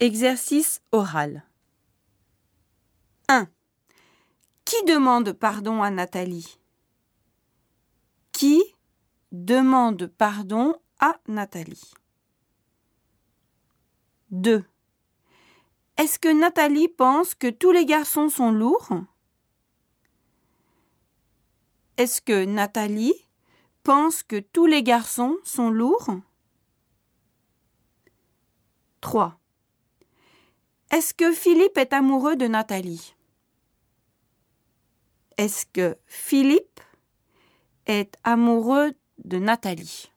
Exercice oral. 1. Qui demande pardon à Nathalie? Qui demande pardon à Nathalie? 2. Est-ce que Nathalie pense que tous les garçons sont lourds? Est-ce que Nathalie pense que tous les garçons sont lourds? 3. Est-ce que Philippe est amoureux de Nathalie? Est-ce que Philippe est amoureux de Nathalie?